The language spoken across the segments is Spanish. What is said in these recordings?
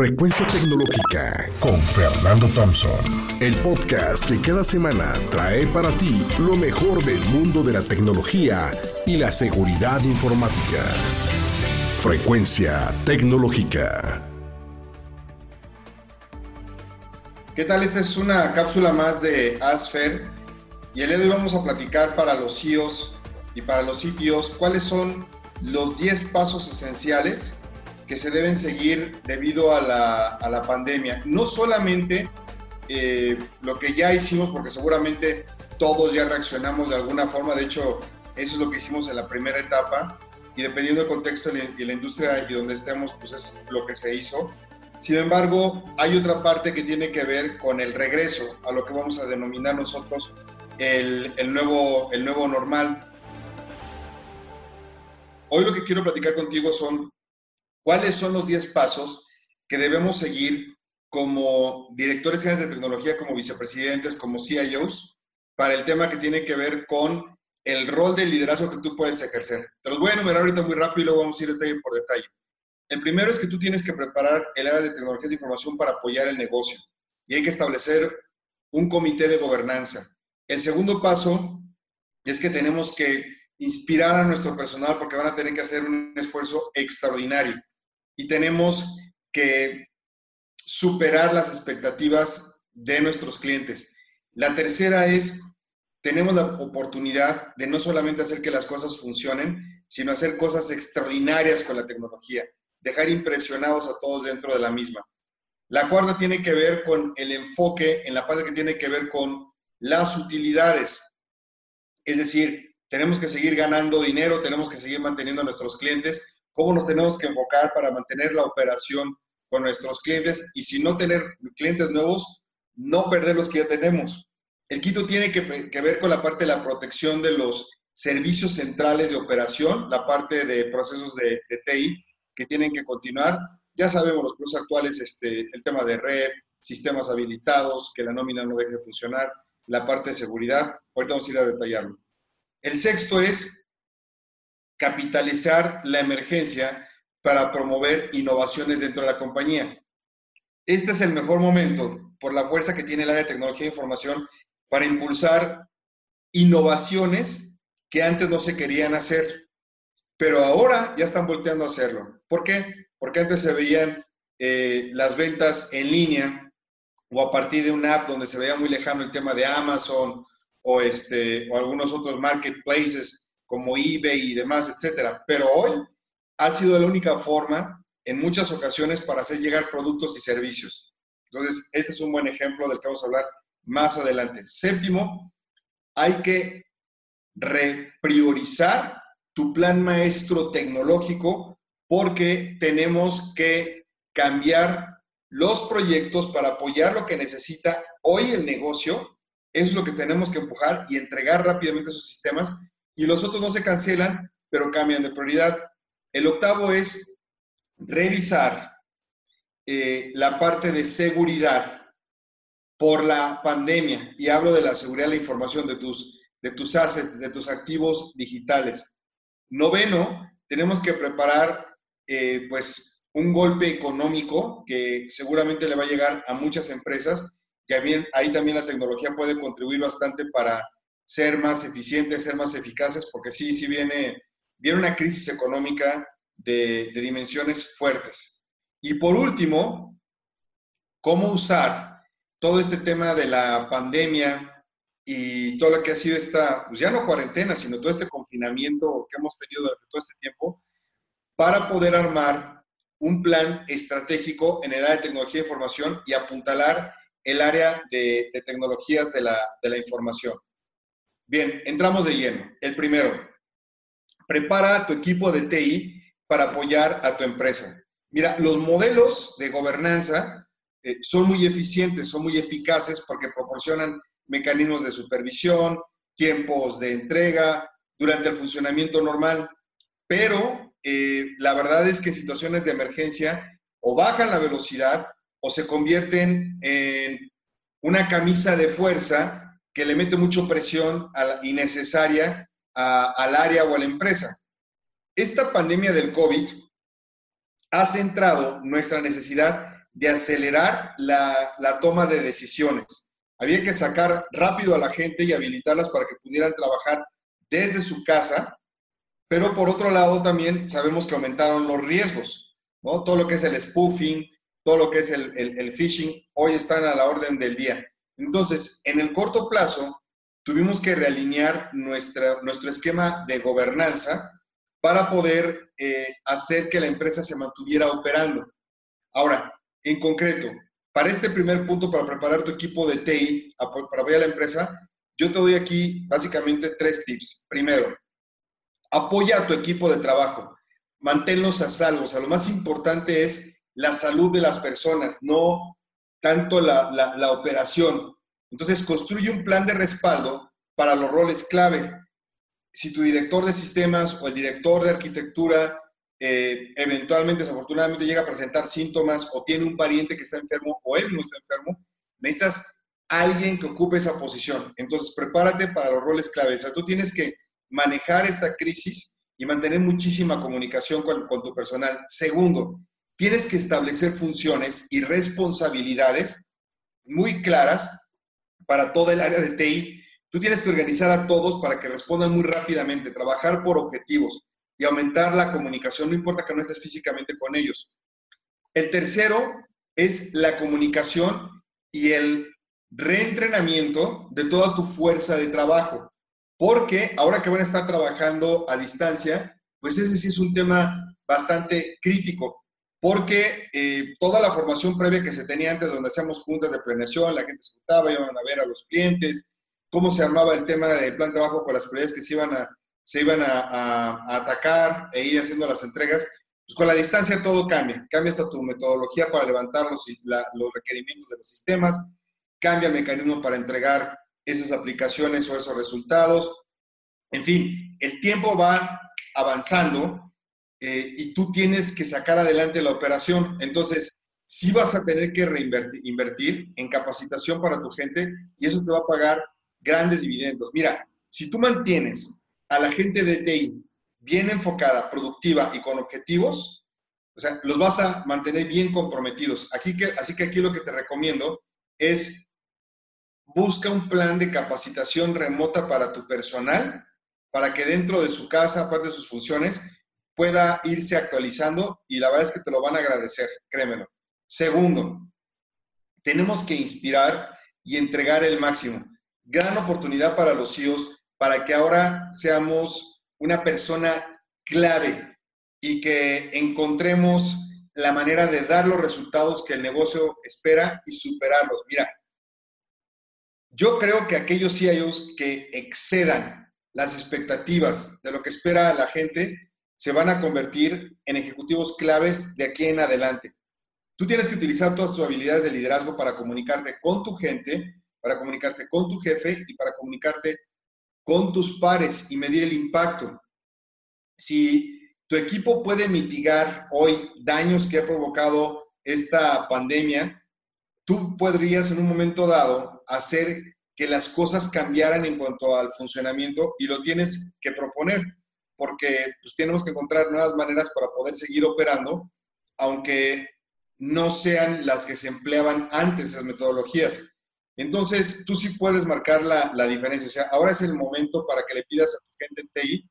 Frecuencia Tecnológica con Fernando Thompson. El podcast que cada semana trae para ti lo mejor del mundo de la tecnología y la seguridad informática. Frecuencia Tecnológica. ¿Qué tal? Esta es una cápsula más de Asfer y el día de hoy vamos a platicar para los CEOs y para los CTOs cuáles son los 10 pasos esenciales que se deben seguir debido a la, pandemia. No solamente eh, lo que ya hicimos, porque seguramente todos ya reaccionamos de alguna forma, de hecho, eso es lo que hicimos en la primera etapa, y dependiendo del contexto y la industria y donde estemos, pues es lo que se hizo. Sin embargo, hay otra parte que tiene que ver con el regreso a lo que vamos a denominar nosotros el, el nuevo, el nuevo normal. Hoy lo que quiero platicar contigo son ¿Cuáles son los 10 pasos que debemos seguir como directores generales de tecnología, como vicepresidentes, como CIOs, para el tema que tiene que ver con el rol de liderazgo que tú puedes ejercer? Te los voy a enumerar ahorita muy rápido y luego vamos a ir detalle por detalle. El primero es que tú tienes que preparar el área de tecnologías de información para apoyar el negocio y hay que establecer un comité de gobernanza. El segundo paso es que tenemos que inspirar a nuestro personal porque van a tener que hacer un esfuerzo extraordinario y tenemos que superar las expectativas de nuestros clientes. La tercera es, tenemos la oportunidad de no solamente hacer que las cosas funcionen, sino hacer cosas extraordinarias con la tecnología, dejar impresionados a todos dentro de la misma. La cuarta tiene que ver con el enfoque en la parte que tiene que ver con las utilidades. Es decir, tenemos que seguir ganando dinero, tenemos que seguir manteniendo a nuestros clientes, cómo nos tenemos que enfocar para mantener la operación con nuestros clientes y si no tener clientes nuevos, no perder los que ya tenemos. El quito tiene que, ver con la parte de la protección de los servicios centrales de operación, la parte de procesos de, TI que tienen que continuar. Ya sabemos los procesos actuales, este, el tema de red, sistemas habilitados, que la nómina no deje de funcionar, la parte de seguridad. Ahorita vamos a ir a detallarlo. El sexto es capitalizar la emergencia para promover innovaciones dentro de la compañía. Este es el mejor momento, por la fuerza que tiene el área de tecnología e información, para impulsar innovaciones que antes no se querían hacer, pero ahora ya están volteando a hacerlo. ¿Por qué? Porque antes se veían eh, las ventas en línea o a partir de una app donde se veía muy lejano el tema de Amazon o, este, o algunos otros marketplaces como eBay y demás, etcétera. Pero hoy ha sido la única forma en muchas ocasiones para hacer llegar productos y servicios. Entonces, este es un buen ejemplo del que vamos a hablar más adelante. Séptimo, hay que repriorizar tu plan maestro tecnológico porque tenemos que cambiar los proyectos para apoyar lo que necesita hoy el negocio. Eso es lo que tenemos que empujar y entregar rápidamente esos sistemas y los otros no se cancelan, pero cambian de prioridad. El octavo es revisar eh, la parte de seguridad por la pandemia. Y hablo de la seguridad de la información de tus, de tus assets, de tus activos digitales. Noveno, tenemos que preparar eh, pues un golpe económico que seguramente le va a llegar a muchas empresas. Y ahí también la tecnología puede contribuir bastante para ser más eficientes, ser más eficaces, porque sí, sí viene, viene una crisis económica de, dimensiones fuertes. Y por último, cómo usar todo este tema de la pandemia y todo lo que ha sido esta, pues ya no cuarentena, sino todo este confinamiento que hemos tenido durante todo este tiempo, para poder armar un plan estratégico en el área de tecnología e información y apuntalar el área de, tecnologías de la, de la información. Bien, entramos de lleno. El primero, prepara a tu equipo de TI para apoyar a tu empresa. Mira, los modelos de gobernanza eh, son muy eficientes, son muy eficaces porque proporcionan mecanismos de supervisión, tiempos de entrega durante el funcionamiento normal, pero eh, la verdad es que en situaciones de emergencia o bajan la velocidad o se convierten en una camisa de fuerza que le mete mucha presión innecesaria al área o a la empresa. Esta pandemia del COVID ha centrado nuestra necesidad de acelerar la, la toma de decisiones. Había que sacar rápido a la gente y habilitarlas para que pudieran trabajar desde su casa, pero por otro lado también sabemos que aumentaron los riesgos, ¿no? Todo lo que es el spoofing, todo lo que es el, el, phishing, hoy están a la orden del día. Entonces, en el corto plazo, tuvimos que realinear nuestra, nuestro esquema de gobernanza para poder eh, hacer que la empresa se mantuviera operando. Ahora, en concreto, para este primer punto, para preparar tu equipo de TI, para apoyar a la empresa, yo te doy aquí básicamente tres tips. Primero, apoya a tu equipo de trabajo, manténlos a salvo. O sea, lo más importante es la salud de las personas, no tanto la, la operación. Entonces, construye un plan de respaldo para los roles clave. Si tu director de sistemas o el director de arquitectura eh, eventualmente, desafortunadamente, llega a presentar síntomas o tiene un pariente que está enfermo o él no está enfermo, necesitas alguien que ocupe esa posición. Entonces, prepárate para los roles clave. O tú tienes que manejar esta crisis y mantener muchísima comunicación con, con tu personal. Segundo, tienes que establecer funciones y responsabilidades muy claras para toda el área de TI. Tú tienes que organizar a todos para que respondan muy rápidamente, trabajar por objetivos y aumentar la comunicación, no importa que no estés físicamente con ellos. El tercero es la comunicación y el reentrenamiento de toda tu fuerza de trabajo, porque ahora que van a estar trabajando a distancia, pues ese sí es un tema bastante crítico, porque eh, toda la formación previa que se tenía antes, donde hacíamos juntas de planeación, la gente se juntaba, iban a ver a los clientes, cómo se armaba el tema del plan de trabajo con las prioridades que se iban a, se iban a, atacar e ir haciendo las entregas, pues con la distancia todo cambia. Cambia hasta tu metodología para levantar los, los requerimientos de los sistemas, cambia el mecanismo para entregar esas aplicaciones o esos resultados. En fin, el tiempo va avanzando eh, y tú tienes que sacar adelante la operación. Entonces, sí vas a tener que reinvertir en capacitación para tu gente y eso te va a pagar grandes dividendos. Mira, si tú mantienes a la gente de TI bien enfocada, productiva y con objetivos, o sea, los vas a mantener bien comprometidos. Aquí que, así que aquí lo que te recomiendo es busca un plan de capacitación remota para tu personal, para que dentro de su casa, aparte de sus funciones, pueda irse actualizando y la verdad es que te lo van a agradecer, créemelo. Segundo, tenemos que inspirar y entregar el máximo. Gran oportunidad para los CEOs para que ahora seamos una persona clave y que encontremos la manera de dar los resultados que el negocio espera y superarlos. Mira, yo creo que aquellos CIOs que excedan las expectativas de lo que espera la gente se van a convertir en ejecutivos claves de aquí en adelante. Tú tienes que utilizar todas tus habilidades de liderazgo para comunicarte con tu gente, para comunicarte con tu jefe y para comunicarte con tus pares y medir el impacto. Si tu equipo puede mitigar hoy daños que ha provocado esta pandemia, tú podrías en un momento dado hacer que las cosas cambiaran en cuanto al funcionamiento y lo tienes que proponer, porque pues, tenemos que encontrar nuevas maneras para poder seguir operando, aunque no sean las que se empleaban antes esas metodologías. Entonces, tú sí puedes marcar la, diferencia. O sea, ahora es el momento para que le pidas a tu gente en TI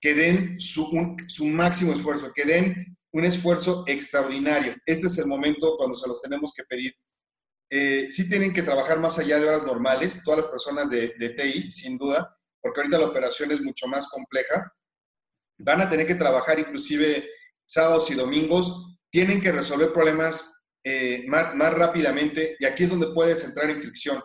que den su, su máximo esfuerzo, que den un esfuerzo extraordinario. Este es el momento cuando se los tenemos que pedir. Eh, sí tienen que trabajar más allá de horas normales, todas las personas de, de TI, sin duda, porque ahorita la operación es mucho más compleja. Van a tener que trabajar inclusive sábados y domingos, tienen que resolver problemas eh, más, rápidamente y aquí es donde puedes entrar en fricción.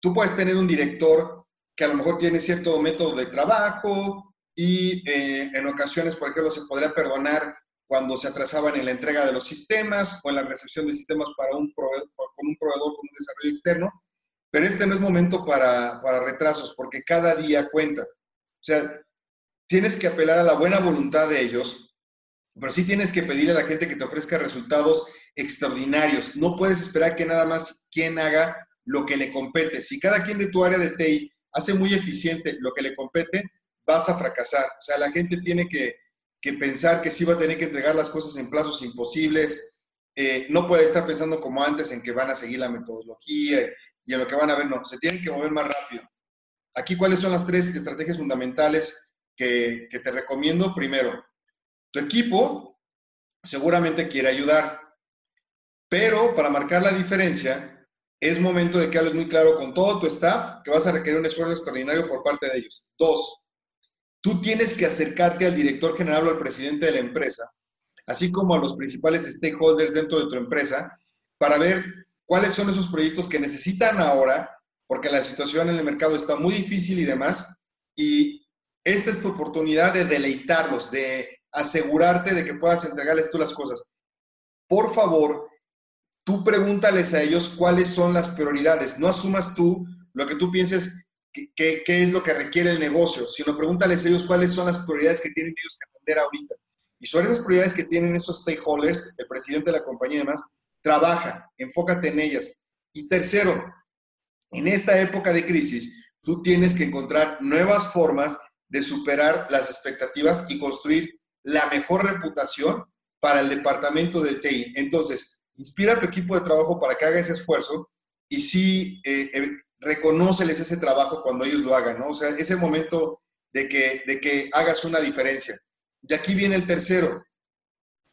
Tú puedes tener un director que a lo mejor tiene cierto método de trabajo y eh, en ocasiones, por ejemplo, se podría perdonar cuando se atrasaban en la entrega de los sistemas o en la recepción de sistemas para un con un proveedor con un desarrollo externo, pero este no es momento para, para retrasos porque cada día cuenta. O sea, tienes que apelar a la buena voluntad de ellos, pero sí tienes que pedirle a la gente que te ofrezca resultados extraordinarios. No puedes esperar que nada más quien haga lo que le compete. Si cada quien de tu área de TI hace muy eficiente lo que le compete, vas a fracasar. O sea, la gente tiene que, pensar que sí va a tener que entregar las cosas en plazos imposibles, eh, no puede estar pensando como antes en que van a seguir la metodología y en lo que van a ver, no, se tienen que mover más rápido. Aquí, ¿cuáles son las tres estrategias fundamentales que, te recomiendo? Primero, tu equipo seguramente quiere ayudar, pero para marcar la diferencia, es momento de que hables muy claro con todo tu staff que vas a requerir un esfuerzo extraordinario por parte de ellos. Dos, tú tienes que acercarte al director general o al presidente de la empresa, así como a los principales stakeholders dentro de tu empresa, para ver cuáles son esos proyectos que necesitan ahora, porque la situación en el mercado está muy difícil y demás, y esta es tu oportunidad de deleitarlos, de asegurarte de que puedas entregarles tú las cosas. Por favor, tú pregúntales a ellos cuáles son las prioridades. No asumas tú lo que tú pienses qué es lo que requiere el negocio, sino pregúntales a ellos cuáles son las prioridades que tienen ellos que atender ahorita. Y sobre esas prioridades que tienen esos stakeholders, el presidente de la compañía y demás, trabaja, enfócate en ellas. Y tercero, en esta época de crisis, tú tienes que encontrar nuevas formas de superar las expectativas y construir la mejor reputación para el departamento de TI. Entonces, inspira a tu equipo de trabajo para que haga ese esfuerzo y sí eh, eh, reconóceles ese trabajo cuando ellos lo hagan, ¿no? O sea, ese momento de que, de que hagas una diferencia. Y aquí viene el tercero.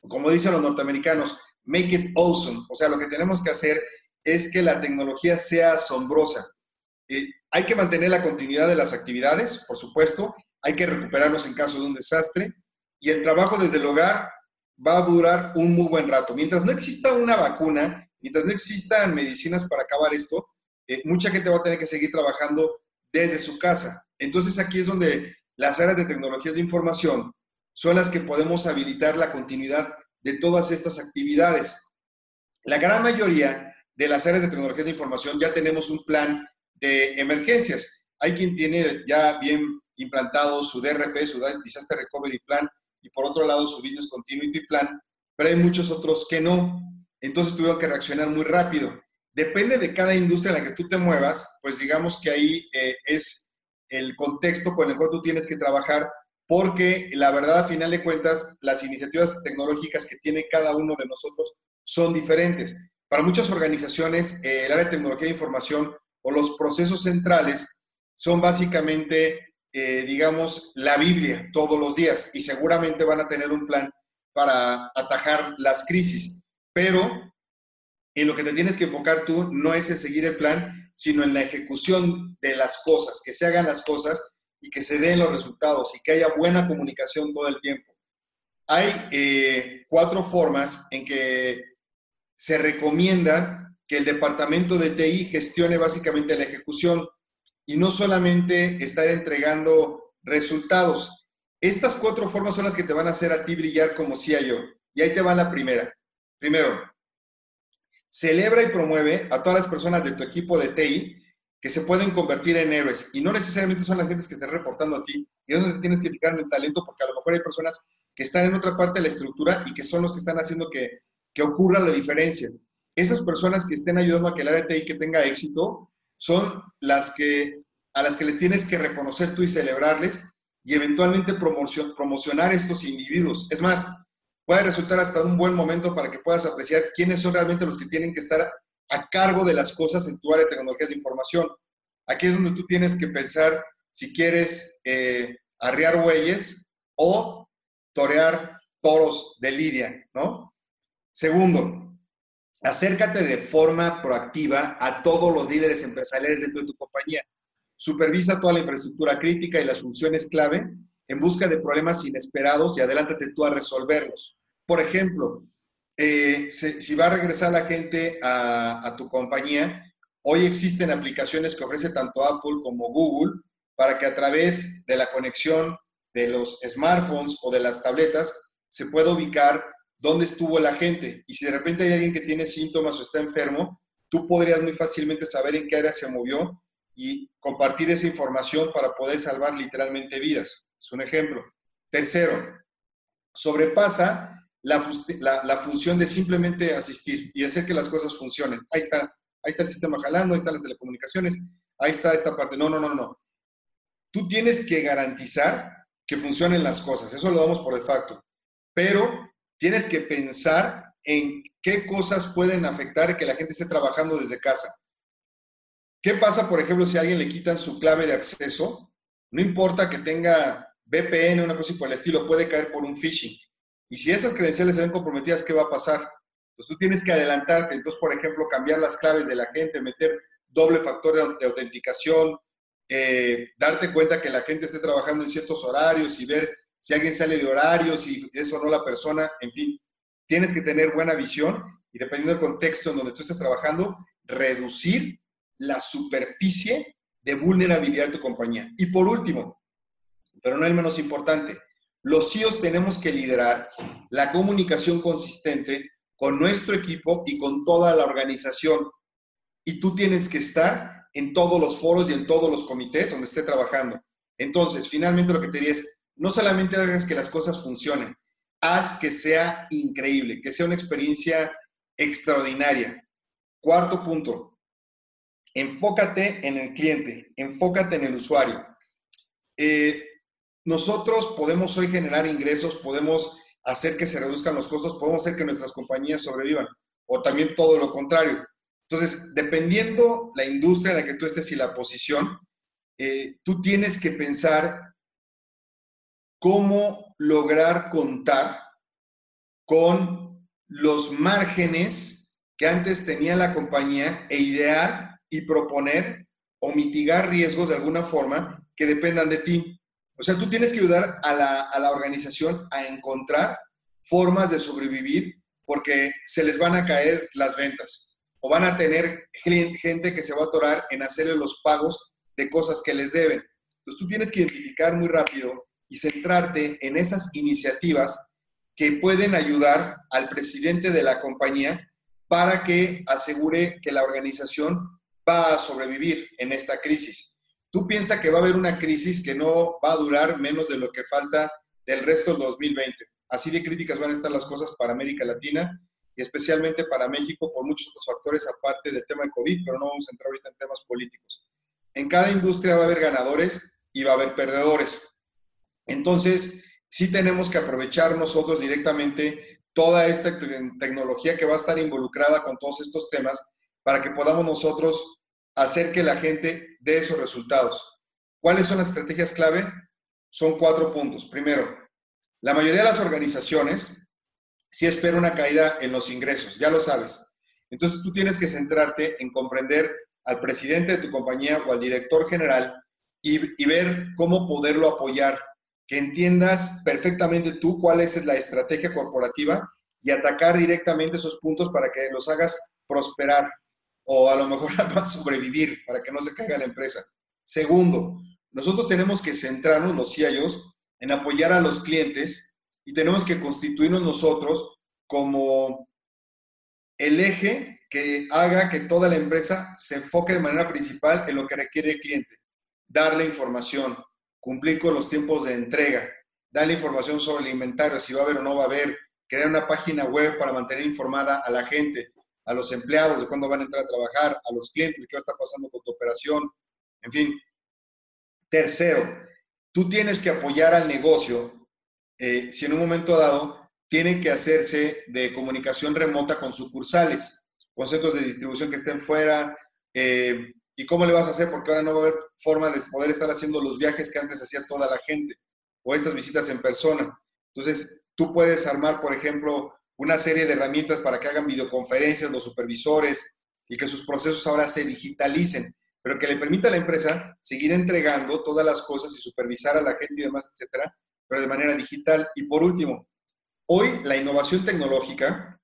Como dicen los norteamericanos, make it awesome. O sea, lo que tenemos que hacer es que la tecnología sea asombrosa. Eh, hay que mantener la continuidad de las actividades, por supuesto. Hay que recuperarnos en caso de un desastre y el trabajo desde el hogar va a durar un muy buen rato. Mientras no exista una vacuna, mientras no existan medicinas para acabar esto, eh, mucha gente va a tener que seguir trabajando desde su casa. Entonces aquí es donde las áreas de tecnologías de información son las que podemos habilitar la continuidad de todas estas actividades. La gran mayoría de las áreas de tecnologías de información ya tenemos un plan de emergencias. Hay quien tiene ya bien implantado su DRP, su Disaster Recovery Plan, y por otro lado su Business Continuity Plan, pero hay muchos otros que no. Entonces tuvieron que reaccionar muy rápido. Depende de cada industria en la que tú te muevas, pues digamos que ahí eh, es el contexto con el cual tú tienes que trabajar, porque la verdad, a final de cuentas, las iniciativas tecnológicas que tiene cada uno de nosotros son diferentes. Para muchas organizaciones, eh, el área de tecnología de información o los procesos centrales son básicamente eh, digamos, la Biblia todos los días y seguramente van a tener un plan para atajar las crisis. Pero en lo que te tienes que enfocar tú no es en seguir el plan, sino en la ejecución de las cosas, que se hagan las cosas y que se den los resultados y que haya buena comunicación todo el tiempo. Hay eh, cuatro formas en que se recomienda que el departamento de TI gestione básicamente la ejecución y no solamente estar entregando resultados. Estas cuatro formas son las que te van a hacer a ti brillar como CIO. Y ahí te va la primera. Primero, celebra y promueve a todas las personas de tu equipo de TI que se pueden convertir en héroes. Y no necesariamente son las gentes que estén reportando a ti. Y eso te tienes que fijar el talento porque a lo mejor hay personas que están en otra parte de la estructura y que son los que están haciendo que, que ocurra la diferencia. Esas personas que estén ayudando a que el área de TI que tenga éxito son las que, a las que les tienes que reconocer tú y celebrarles y eventualmente promocionar estos individuos. Es más, puede resultar hasta un buen momento para que puedas apreciar quiénes son realmente los que tienen que estar a cargo de las cosas en tu área de tecnologías de información. Aquí es donde tú tienes que pensar si quieres eh, arriar bueyes o torear toros de lidia, ¿no? Segundo, acércate de forma proactiva a todos los líderes empresariales dentro de tu compañía. Supervisa toda la infraestructura crítica y las funciones clave en busca de problemas inesperados y adelántate tú a resolverlos. Por ejemplo, eh, si, va a regresar la gente a, a tu compañía, hoy existen aplicaciones que ofrece tanto Apple como Google para que a través de la conexión de los smartphones o de las tabletas se pueda ubicar dónde estuvo la gente. Y si de repente hay alguien que tiene síntomas o está enfermo, tú podrías muy fácilmente saber en qué área se movió y compartir esa información para poder salvar literalmente vidas. Es un ejemplo. Tercero, sobrepasa la, la, función de simplemente asistir y hacer que las cosas funcionen. Ahí está, ahí está el sistema jalando, ahí están las telecomunicaciones, ahí está esta parte. No, no, no, no. Tú tienes que garantizar que funcionen las cosas. Eso lo damos por de facto. Pero tienes que pensar en qué cosas pueden afectar que la gente esté trabajando desde casa. ¿Qué pasa, por ejemplo, si a alguien le quitan su clave de acceso? No importa que tenga VPN una cosa por el estilo, puede caer por un phishing. Y si esas credenciales se ven comprometidas, ¿qué va a pasar? Pues tú tienes que adelantarte. Entonces, por ejemplo, cambiar las claves de la gente, meter doble factor de, autenticación, eh, darte cuenta que la gente esté trabajando en ciertos horarios y ver si alguien sale de horarios, si es o no la persona, en fin, tienes que tener buena visión y dependiendo del contexto en donde tú estés trabajando, reducir la superficie de vulnerabilidad de tu compañía. Y por último, pero no el menos importante, los CEOs tenemos que liderar la comunicación consistente con nuestro equipo y con toda la organización. Y tú tienes que estar en todos los foros y en todos los comités donde esté trabajando. Entonces, finalmente lo que te diría es, no solamente hagas que las cosas funcionen, haz que sea increíble, que sea una experiencia extraordinaria. Cuarto punto, enfócate en el cliente, enfócate en el usuario. Eh, nosotros podemos hoy generar ingresos, podemos hacer que se reduzcan los costos, podemos hacer que nuestras compañías sobrevivan, o también todo lo contrario. Entonces, dependiendo la industria en la que tú estés y la posición, eh, tú tienes que pensar cómo lograr contar con los márgenes que antes tenía la compañía e idear y proponer o mitigar riesgos de alguna forma que dependan de ti. O sea, tú tienes que ayudar a la, a la organización a encontrar formas de sobrevivir porque se les van a caer las ventas o van a tener gente que se va a atorar en hacerle los pagos de cosas que les deben. Entonces tú tienes que identificar muy rápido y centrarte en esas iniciativas que pueden ayudar al presidente de la compañía para que asegure que la organización va a sobrevivir en esta crisis. Tú piensas que va a haber una crisis que no va a durar menos de lo que falta del resto del 2020. Así de críticas van a estar las cosas para América Latina y especialmente para México por muchos otros factores aparte del tema de COVID, pero no vamos a entrar ahorita en temas políticos. En cada industria va a haber ganadores y va a haber perdedores. Entonces, sí tenemos que aprovechar nosotros directamente toda esta tecnología que va a estar involucrada con todos estos temas para que podamos nosotros hacer que la gente dé esos resultados. ¿Cuáles son las estrategias clave? Son cuatro puntos. Primero, la mayoría de las organizaciones sí espera una caída en los ingresos, ya lo sabes. Entonces tú tienes que centrarte en comprender al presidente de tu compañía o al director general y, y ver cómo poderlo apoyar que entiendas perfectamente tú cuál es la estrategia corporativa y atacar directamente esos puntos para que los hagas prosperar o a lo mejor sobrevivir para que no se caiga la empresa. Segundo, nosotros tenemos que centrarnos, los CIOs, en apoyar a los clientes y tenemos que constituirnos nosotros como el eje que haga que toda la empresa se enfoque de manera principal en lo que requiere el cliente. Darle información, cumplir con los tiempos de entrega, darle información sobre el inventario, si va a haber o no va a haber, crear una página web para mantener informada a la gente, a los empleados de cuándo van a entrar a trabajar, a los clientes de qué va a estar pasando con tu operación, en fin. Tercero, tú tienes que apoyar al negocio eh, si en un momento dado tiene que hacerse de comunicación remota con sucursales, con centros de distribución que estén fuera, eh, ¿Y cómo le vas a hacer? Porque ahora no va a haber forma de poder estar haciendo los viajes que antes hacía toda la gente o estas visitas en persona. Entonces, tú puedes armar, por ejemplo, una serie de herramientas para que hagan videoconferencias los supervisores y que sus procesos ahora se digitalicen, pero que le permita a la empresa seguir entregando todas las cosas y supervisar a la gente y demás, etcétera, pero de manera digital. Y por último, hoy la innovación tecnológica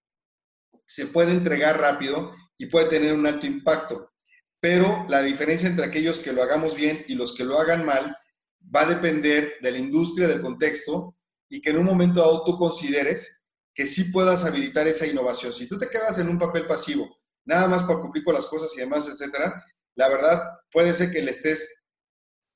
se puede entregar rápido y puede tener un alto impacto pero la diferencia entre aquellos que lo hagamos bien y los que lo hagan mal va a depender de la industria, del contexto y que en un momento dado tú consideres que sí puedas habilitar esa innovación. Si tú te quedas en un papel pasivo, nada más para cumplir con las cosas y demás, etcétera, la verdad puede ser que le estés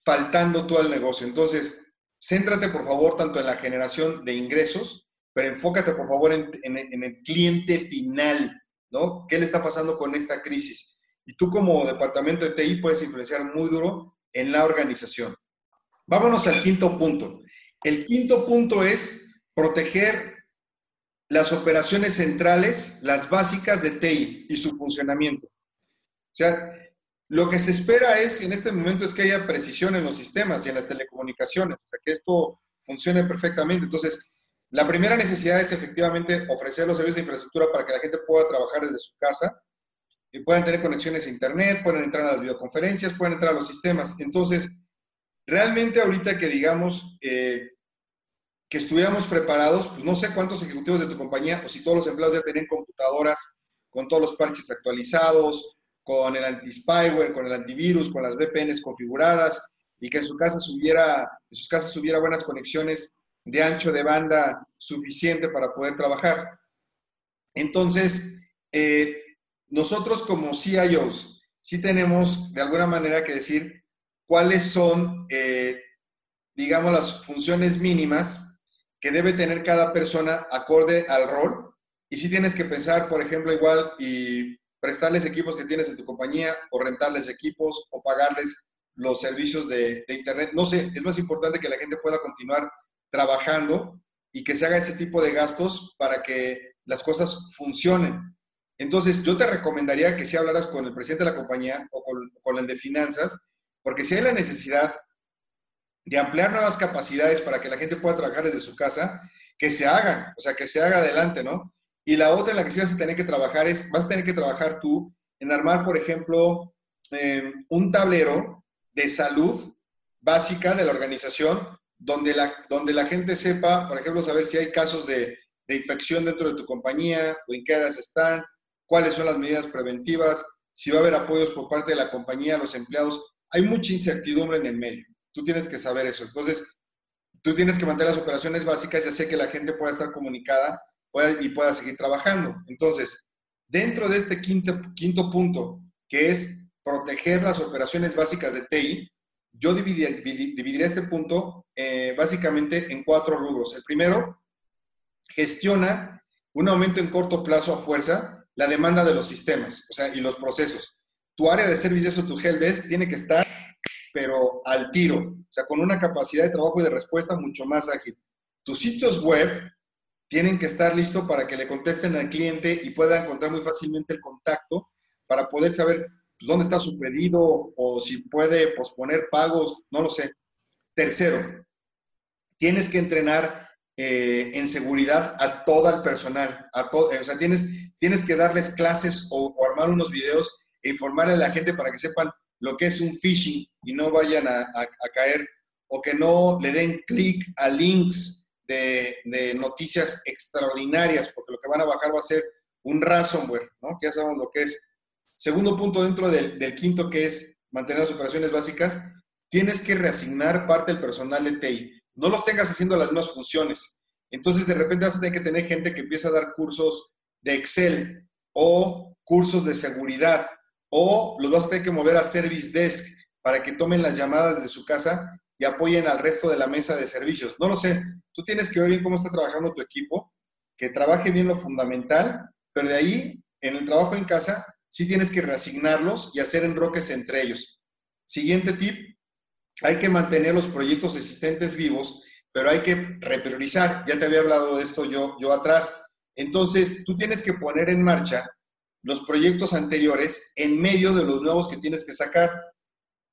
faltando tú al negocio. Entonces, céntrate por favor tanto en la generación de ingresos, pero enfócate por favor en, en el cliente final, ¿no? ¿Qué le está pasando con esta crisis? Y tú como departamento de TI puedes influenciar muy duro en la organización. Vámonos al quinto punto. El quinto punto es proteger las operaciones centrales, las básicas de TI y su funcionamiento. O sea, lo que se espera es, en este momento, es que haya precisión en los sistemas y en las telecomunicaciones, o sea, que esto funcione perfectamente. Entonces, la primera necesidad es efectivamente ofrecer los servicios de infraestructura para que la gente pueda trabajar desde su casa y puedan tener conexiones a Internet, pueden entrar a las videoconferencias, pueden entrar a los sistemas. Entonces, realmente ahorita que digamos eh, que estuviéramos preparados, pues no sé cuántos ejecutivos de tu compañía o si todos los empleados ya tenían computadoras con todos los parches actualizados, con el anti-spyware, con el antivirus, con las VPNs configuradas y que en, su casa subiera, en sus casas hubiera buenas conexiones de ancho de banda suficiente para poder trabajar. Entonces, eh, nosotros como CIOs sí tenemos de alguna manera que decir cuáles son, eh, digamos, las funciones mínimas que debe tener cada persona acorde al rol. Y sí tienes que pensar, por ejemplo, igual y prestarles equipos que tienes en tu compañía o rentarles equipos o pagarles los servicios de, Internet. No sé, es más importante que la gente pueda continuar trabajando y que se haga ese tipo de gastos para que las cosas funcionen. Entonces, yo te recomendaría que si hablaras con el presidente de la compañía o con, el de finanzas, porque si hay la necesidad de ampliar nuevas capacidades para que la gente pueda trabajar desde su casa, que se haga, o sea, que se haga adelante, ¿no? Y la otra en la que sí vas a tener que trabajar es, vas a tener que trabajar tú en armar, por ejemplo, em, un tablero de salud básica de la organización donde la, donde la gente sepa, por ejemplo, saber si hay casos de, de infección dentro de tu compañía o en qué áreas están, cuáles son las medidas preventivas, si va a haber apoyos por parte de la compañía a los empleados. Hay mucha incertidumbre en el medio. Tú tienes que saber eso. Entonces, tú tienes que mantener las operaciones básicas, ya sé que la gente pueda estar comunicada y pueda seguir trabajando. Entonces, dentro de este quinto, quinto punto, que es proteger las operaciones básicas de TI, yo dividiría, este punto eh, básicamente en cuatro rubros. El primero, gestiona un aumento en corto plazo a fuerza la demanda de los sistemas, o sea, y los procesos. Tu área de servicio, tu helpdesk, tiene que estar, pero al tiro, o sea, con una capacidad de trabajo y de respuesta mucho más ágil. Tus sitios web tienen que estar listos para que le contesten al cliente y pueda encontrar muy fácilmente el contacto para poder saber pues, dónde está su pedido o si puede posponer pagos, no lo sé. Tercero, tienes que entrenar eh, en seguridad a todo el personal, a todo, o sea, tienes, tienes que darles clases o, armar unos videos e informarle a la gente para que sepan lo que es un phishing y no vayan a, caer o que no le den clic a links de, noticias extraordinarias, porque lo que van a bajar va a ser un ransomware, ¿no? Que ya sabemos lo que es. Segundo punto dentro del, quinto, que es mantener las operaciones básicas, tienes que reasignar parte del personal de TI. No los tengas haciendo las mismas funciones. Entonces, de repente vas a tener que tener gente que empieza a dar cursos de Excel o cursos de seguridad o los vas a tener que mover a Service Desk para que tomen las llamadas de su casa y apoyen al resto de la mesa de servicios. No lo sé, tú tienes que ver bien cómo está trabajando tu equipo, que trabaje bien lo fundamental, pero de ahí, en el trabajo en casa, sí tienes que reasignarlos y hacer enroques entre ellos. Siguiente tip, hay que mantener los proyectos existentes vivos, pero hay que repriorizar. Ya te había hablado de esto yo, yo atrás. Entonces, tú tienes que poner en marcha los proyectos anteriores en medio de los nuevos que tienes que sacar.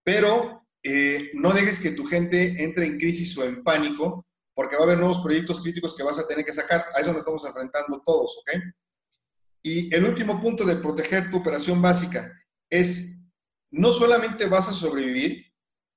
Pero eh, no dejes que tu gente entre en crisis o en pánico, porque va a haber nuevos proyectos críticos que vas a tener que sacar. A eso nos estamos enfrentando todos, ¿ok? Y el último punto de proteger tu operación básica es, no solamente vas a sobrevivir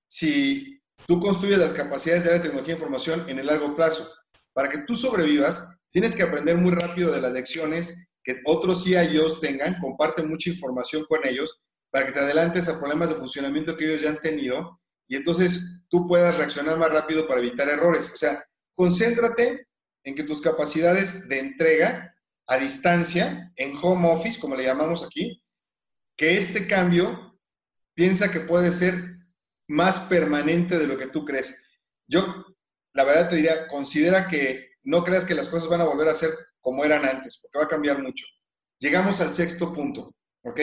si tú construyes las capacidades de la tecnología e información en el largo plazo. Para que tú sobrevivas, tienes que aprender muy rápido de las lecciones que otros CIOs tengan, comparte mucha información con ellos para que te adelantes a problemas de funcionamiento que ellos ya han tenido y entonces tú puedas reaccionar más rápido para evitar errores. O sea, concéntrate en que tus capacidades de entrega a distancia, en home office, como le llamamos aquí, que este cambio piensa que puede ser más permanente de lo que tú crees. Yo, la verdad te diría, considera que no creas que las cosas van a volver a ser como eran antes, porque va a cambiar mucho. Llegamos al sexto punto, ¿ok?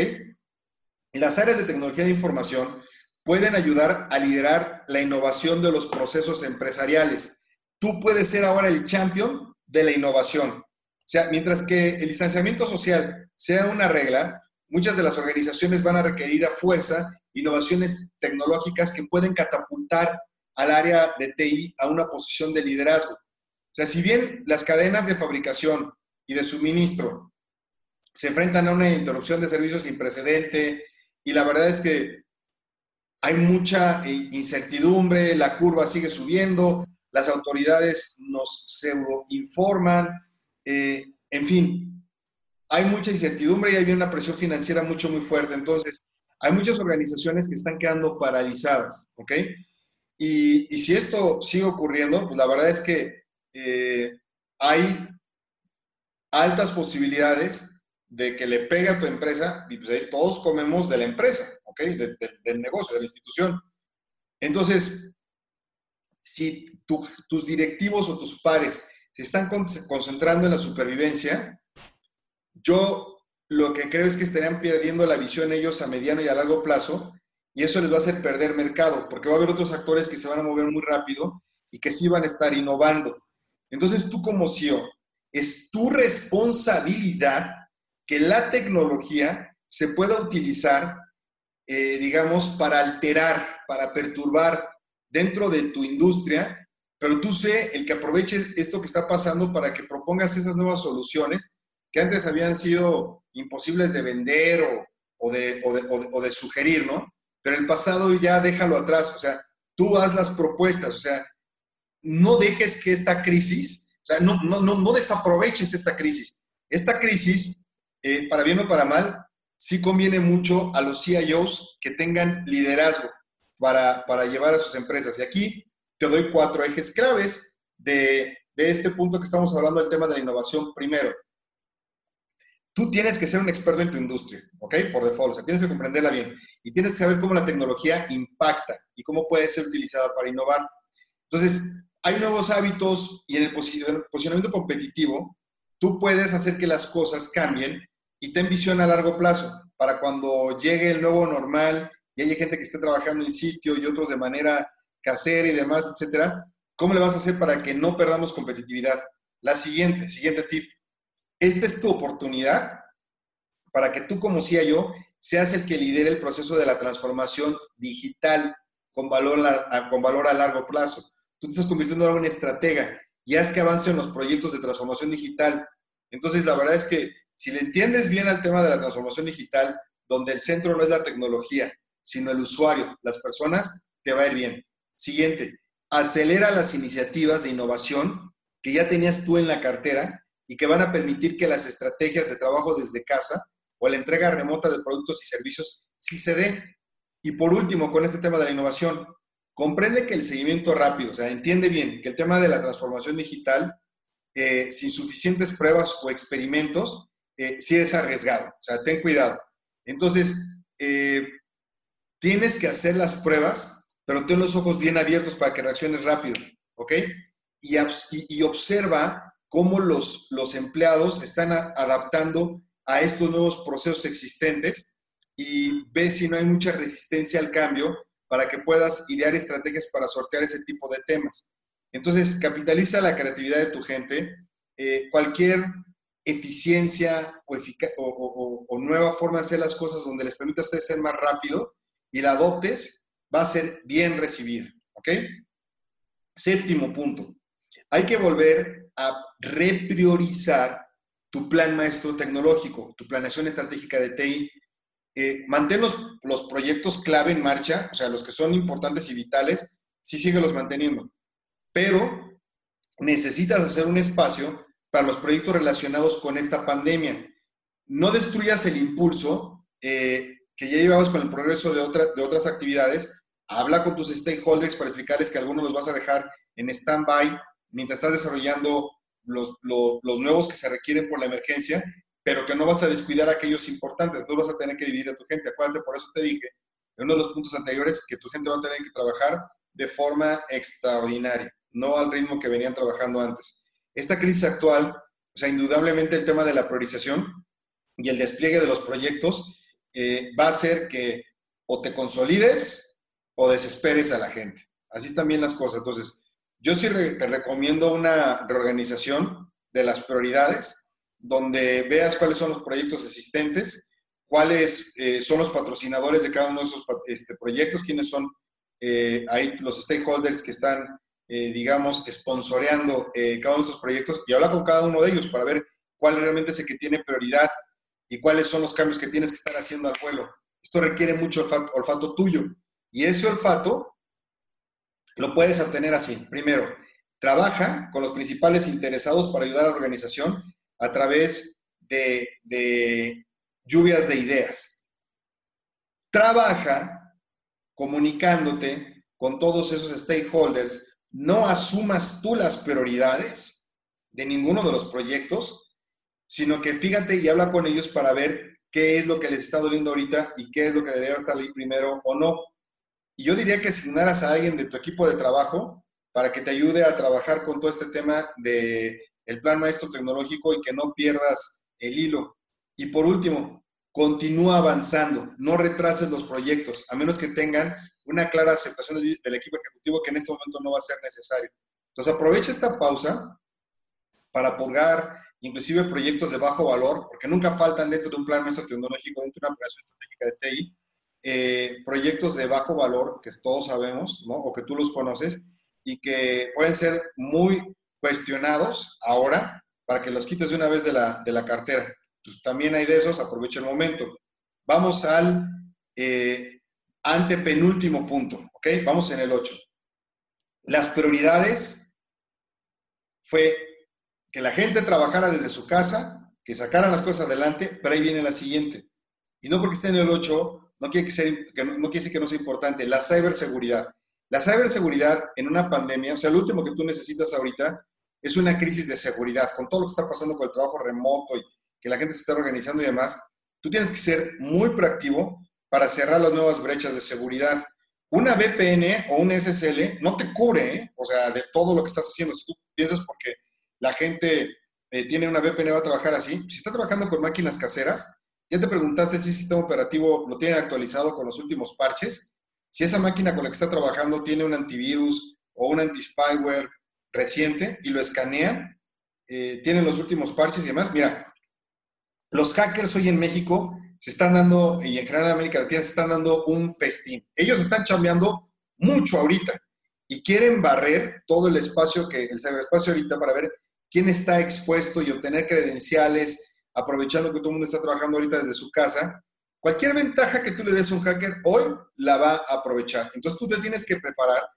Las áreas de tecnología de información pueden ayudar a liderar la innovación de los procesos empresariales. Tú puedes ser ahora el champion de la innovación. sea, mientras que el distanciamiento social sea una regla, muchas de las organizaciones van a requerir a fuerza innovaciones tecnológicas que pueden catapultar al área de TI a una posición de liderazgo. Sea, si bien las cadenas de fabricación y de suministro se enfrentan a una interrupción de servicios sin precedente y la verdad es que hay mucha eh, incertidumbre, la curva sigue subiendo, las autoridades nos pseudo informan, eh, en fin, hay mucha incertidumbre y hay una presión financiera mucho, muy fuerte. Entonces, hay muchas organizaciones que están quedando paralizadas, ¿ok? Y, si esto sigue ocurriendo, pues la verdad es que eh, hay altas posibilidades de que le pegue a tu empresa y pues ahí todos comemos de la empresa, ¿ok? del negocio, de la institución. Entonces, si tus directivos o tus pares se están concentrando en la supervivencia, yo lo que creo es que estarían perdiendo la visión ellos a mediano y a largo plazo y eso les va a hacer perder mercado, porque va a haber otros actores que se van a mover muy rápido y que sí van a estar innovando. Entonces tú como CEO, es tu responsabilidad que la tecnología se pueda utilizar, eh, digamos, para alterar, para perturbar dentro de tu industria, pero tú sé el que aproveches esto que está pasando para que propongas esas nuevas soluciones que antes habían sido imposibles de vender o, de, o de, sugerir, ¿no? Pero el pasado ya déjalo atrás, o sea, tú haz las propuestas, o sea, no dejes que esta crisis, o sea, no, no, no, desaproveches esta crisis. Esta crisis, eh, para bien o para mal, sí conviene mucho a los CIOs que tengan liderazgo para, para llevar a sus empresas. Y aquí te doy cuatro ejes claves de, de este punto que estamos hablando del tema de la innovación. Primero, tú tienes que ser un experto en tu industria, ¿ok? Por default, o sea, tienes que comprenderla bien y tienes que saber cómo la tecnología impacta y cómo puede ser utilizada para innovar. Entonces, hay nuevos hábitos y en el posicionamiento competitivo, tú puedes hacer que las cosas cambien y ten visión a largo plazo para cuando llegue el nuevo normal y haya gente que esté trabajando en sitio y otros de manera casera y demás, etcétera, ¿cómo le vas a hacer para que no perdamos competitividad? La siguiente, siguiente tip esta es tu oportunidad para que tú como CIO seas el que lidere el proceso de la transformación digital con valor con valor a largo plazo. Tú te estás convirtiendo en un estratega y haz que avance en los proyectos de transformación digital. Entonces, la verdad es que si le entiendes bien al tema de la transformación digital, donde el centro no es la tecnología, sino el usuario, las personas, te va a ir bien. Siguiente, acelera las iniciativas de innovación que ya tenías tú en la cartera y que van a permitir que las estrategias de trabajo desde casa o la entrega remota de productos y servicios sí se den. Y por último, con este tema de la innovación, comprende que el seguimiento rápido, o sea, entiende bien que el tema de la transformación digital, eh, sin suficientes pruebas o experimentos, eh, sí es arriesgado, o sea, ten cuidado. Entonces, eh, tienes que hacer las pruebas, pero ten los ojos bien abiertos para que reacciones rápido, ¿ok? Y, observa cómo los, los empleados están adaptando a estos nuevos procesos existentes y ve si no hay mucha resistencia al cambio para que puedas idear estrategias para sortear ese tipo de temas. Entonces, capitaliza la creatividad de tu gente. Eh, cualquier eficiencia o, nueva forma de hacer las cosas donde les permita a ustedes ser más rápido y la adoptes, va a ser bien recibida. ¿Ok? Séptimo punto. Hay que volver a repriorizar tu plan maestro tecnológico, tu planeación estratégica de TI. Eh, mantén los, proyectos clave en marcha, o sea, los que son importantes y vitales, sí sigue los manteniendo. Pero necesitas hacer un espacio para los proyectos relacionados con esta pandemia. No destruyas el impulso eh, que ya llevabas con el progreso de, de otras actividades. Habla con tus stakeholders para explicarles que algunos los vas a dejar en stand-by mientras estás desarrollando los, nuevos que se requieren por la emergencia, pero que no vas a descuidar aquellos importantes. Entonces vas a tener que dividir a tu gente. Acuérdate, por eso te dije en uno de los puntos anteriores que tu gente va a tener que trabajar de forma extraordinaria, no al ritmo que venían trabajando antes. Esta crisis actual, o sea, indudablemente el tema de la priorización y el despliegue de los proyectos eh, va a hacer que o te consolides o desesperes a la gente. Así están bien las cosas. Entonces, yo sí te recomiendo una reorganización de las prioridades donde veas cuáles son los proyectos existentes, cuáles eh, son los patrocinadores de cada uno de esos este, proyectos, quiénes son eh, ahí los stakeholders que están, eh, digamos, sponsoreando cada uno de esos proyectos y habla con cada uno de ellos para ver cuál realmente es el que tiene prioridad y cuáles son los cambios que tienes que estar haciendo al vuelo. Esto requiere mucho olfato, olfato tuyo y ese olfato lo puedes obtener así. Primero, trabaja con los principales interesados para ayudar a la organización a través de, lluvias de ideas. Trabaja comunicándote con todos esos stakeholders. No asumas tú las prioridades de ninguno de los proyectos, sino que fíjate y habla con ellos para ver qué es lo que les está doliendo ahorita y qué es lo que debería estar ahí primero o no. Y yo diría que asignaras a alguien de tu equipo de trabajo para que te ayude a trabajar con todo este tema de el plan maestro tecnológico y que no pierdas el hilo. Y por último, continúa avanzando, no retrases los proyectos, a menos que tengan una clara aceptación del, equipo ejecutivo que en este momento no va a ser necesario. Entonces aprovecha esta pausa para purgar inclusive proyectos de bajo valor, porque nunca faltan dentro de un plan maestro tecnológico, dentro de una operación estratégica de TI, eh, proyectos de bajo valor que todos sabemos, ¿no? o que tú los conoces, y que pueden ser muy cuestionados ahora para que los quites de una vez de la, de la cartera. Pues, también hay de esos, aprovecha el momento. Vamos al eh, antepenúltimo punto, ¿ok? Vamos en el 8. Las prioridades fue que la gente trabajara desde su casa, que sacaran las cosas adelante, pero ahí viene la siguiente. Y no porque esté en el 8, no quiere, que no, no quiere decir que no sea importante, la ciberseguridad. La ciberseguridad en una pandemia, o sea, lo último que tú necesitas ahorita es una crisis de seguridad, con todo lo que está pasando con el trabajo remoto y que la gente se está organizando y demás, tú tienes que ser muy proactivo para cerrar las nuevas brechas de seguridad. Una VPN o un SSL no te cubre, ¿eh? o sea, de todo lo que estás haciendo. Si tú piensas porque la gente eh, tiene una VPN va a trabajar así, si está trabajando con máquinas caseras, ya te preguntaste si el sistema operativo lo tiene actualizado con los últimos parches. Si esa máquina con la que está trabajando tiene un antivirus o un anti-spyware reciente y lo escanean, eh, tienen los últimos parches y demás. Mira, los hackers hoy en México se están dando, y en general en América Latina, se están dando un festín. Ellos están chambeando mucho ahorita y quieren barrer todo el espacio, que el ciberespacio ahorita para ver quién está expuesto y obtener credenciales, aprovechando que todo el mundo está trabajando ahorita desde su casa. Cualquier ventaja que tú le des a un hacker hoy la va a aprovechar. Entonces tú te tienes que preparar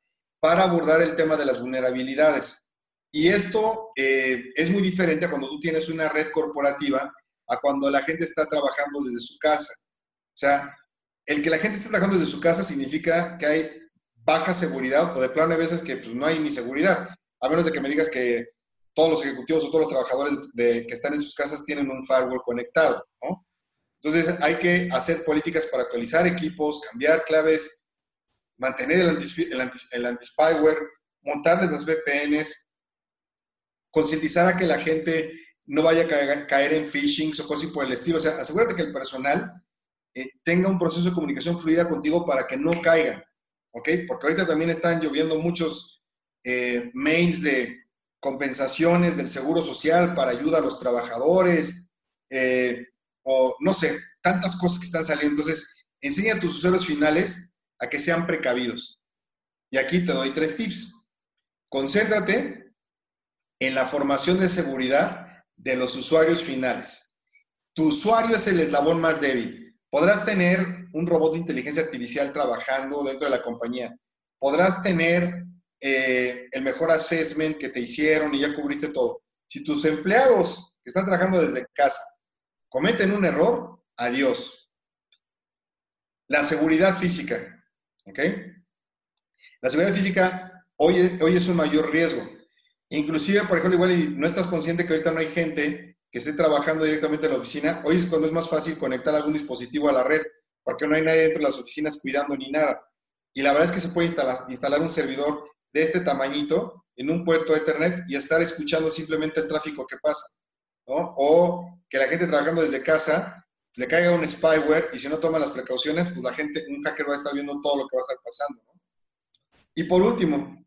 para abordar el tema de las vulnerabilidades. Y esto eh, es muy diferente a cuando tú tienes una red corporativa a cuando la gente está trabajando desde su casa. O sea, el que la gente esté trabajando desde su casa significa que hay baja seguridad o de plano hay veces que pues, no hay ni seguridad, a menos de que me digas que todos los ejecutivos o todos los trabajadores que están en sus casas tienen un firewall conectado. Entonces hay que hacer políticas para actualizar equipos, cambiar claves, mantener el anti-spyware, anti montarles las VPNs, concientizar a que la gente no vaya a caer en phishing o cosas por el estilo. O sea, asegúrate que el personal eh, tenga un proceso de comunicación fluida contigo para que no caigan, ¿ok? Porque ahorita también están lloviendo muchos eh, mails de compensaciones del Seguro Social para ayuda a los trabajadores, eh, o no sé, tantas cosas que están saliendo. Entonces, enseña a tus usuarios finales a que sean precavidos. Y aquí te doy tres tips. Concéntrate en la formación de seguridad de los usuarios finales. Tu usuario es el eslabón más débil. Podrás tener un robot de inteligencia artificial trabajando dentro de la compañía. Podrás tener eh, el mejor assessment que te hicieron y ya cubriste todo. Si tus empleados que están trabajando desde casa cometen un error, adiós. La seguridad física, ¿ok? La seguridad física hoy hoy es un mayor riesgo. Inclusive, por ejemplo, igual no estás consciente que ahorita no hay gente que esté trabajando directamente en la oficina. Hoy es cuando es más fácil conectar algún dispositivo a la red, porque no hay nadie dentro de las oficinas cuidando ni nada. Y la verdad es que se puede instalar, instalar un servidor de este tamañito en un puerto Ethernet y estar escuchando simplemente el tráfico que pasa. O que la gente trabajando desde casa le caiga un spyware y si no toma las precauciones, pues la gente, un hacker va a estar viendo todo lo que va a estar pasando. Y por último,